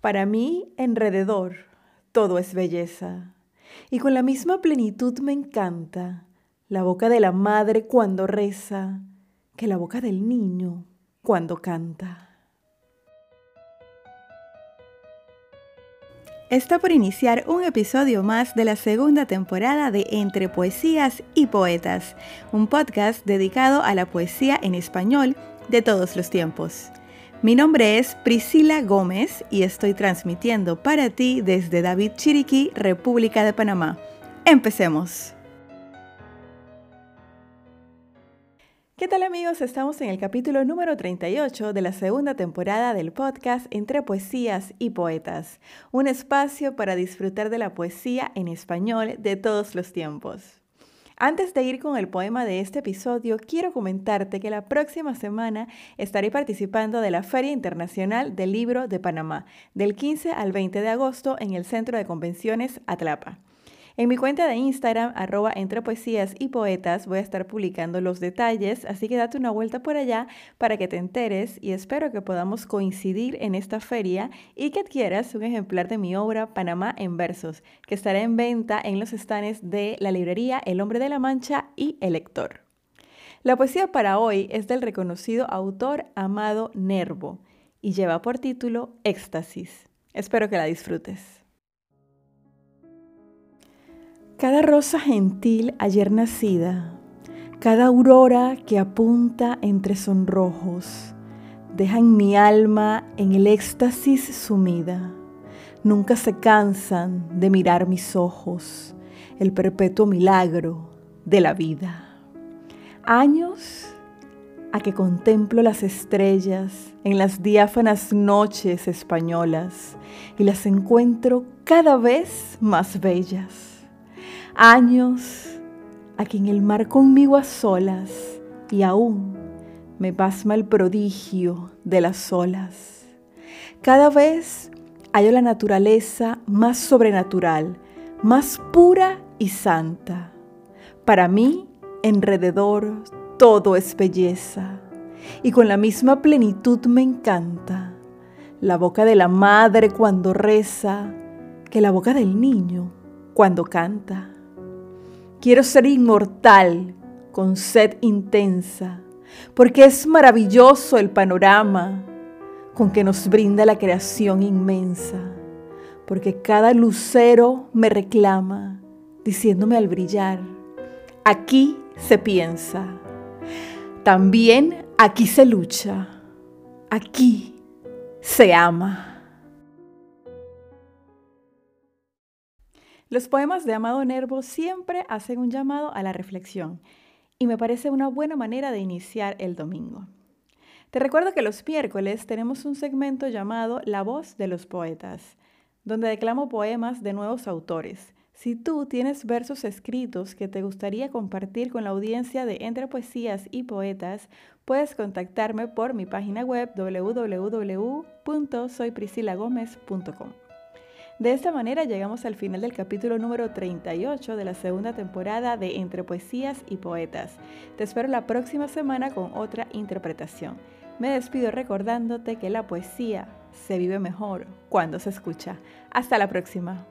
Para mí, enrededor, todo es belleza. Y con la misma plenitud me encanta la boca de la madre cuando reza que la boca del niño cuando canta. Está por iniciar un episodio más de la segunda temporada de Entre Poesías y Poetas, un podcast dedicado a la poesía en español de todos los tiempos. Mi nombre es Priscila Gómez y estoy transmitiendo para ti desde David Chiriquí, República de Panamá. Empecemos. ¿Qué tal amigos? Estamos en el capítulo número 38 de la segunda temporada del podcast Entre Poesías y Poetas, un espacio para disfrutar de la poesía en español de todos los tiempos. Antes de ir con el poema de este episodio, quiero comentarte que la próxima semana estaré participando de la Feria Internacional del Libro de Panamá, del 15 al 20 de agosto en el Centro de Convenciones Atlapa. En mi cuenta de Instagram, arroba entre poesías y poetas, voy a estar publicando los detalles, así que date una vuelta por allá para que te enteres y espero que podamos coincidir en esta feria y que adquieras un ejemplar de mi obra Panamá en versos, que estará en venta en los estanes de la librería El Hombre de la Mancha y El Lector. La poesía para hoy es del reconocido autor Amado Nervo y lleva por título Éxtasis. Espero que la disfrutes. Cada rosa gentil ayer nacida, cada aurora que apunta entre sonrojos, deja en mi alma en el éxtasis sumida. Nunca se cansan de mirar mis ojos, el perpetuo milagro de la vida. Años a que contemplo las estrellas en las diáfanas noches españolas y las encuentro cada vez más bellas años aquí en el mar conmigo a solas y aún me pasma el prodigio de las olas. Cada vez hallo la naturaleza más sobrenatural, más pura y santa. Para mí, enrededor, todo es belleza y con la misma plenitud me encanta la boca de la madre cuando reza que la boca del niño cuando canta. Quiero ser inmortal con sed intensa, porque es maravilloso el panorama con que nos brinda la creación inmensa, porque cada lucero me reclama, diciéndome al brillar, aquí se piensa, también aquí se lucha, aquí se ama. Los poemas de Amado Nervo siempre hacen un llamado a la reflexión y me parece una buena manera de iniciar el domingo. Te recuerdo que los miércoles tenemos un segmento llamado La voz de los poetas, donde declamo poemas de nuevos autores. Si tú tienes versos escritos que te gustaría compartir con la audiencia de Entre Poesías y Poetas, puedes contactarme por mi página web www.soypriscilagomez.com. De esta manera llegamos al final del capítulo número 38 de la segunda temporada de Entre Poesías y Poetas. Te espero la próxima semana con otra interpretación. Me despido recordándote que la poesía se vive mejor cuando se escucha. Hasta la próxima.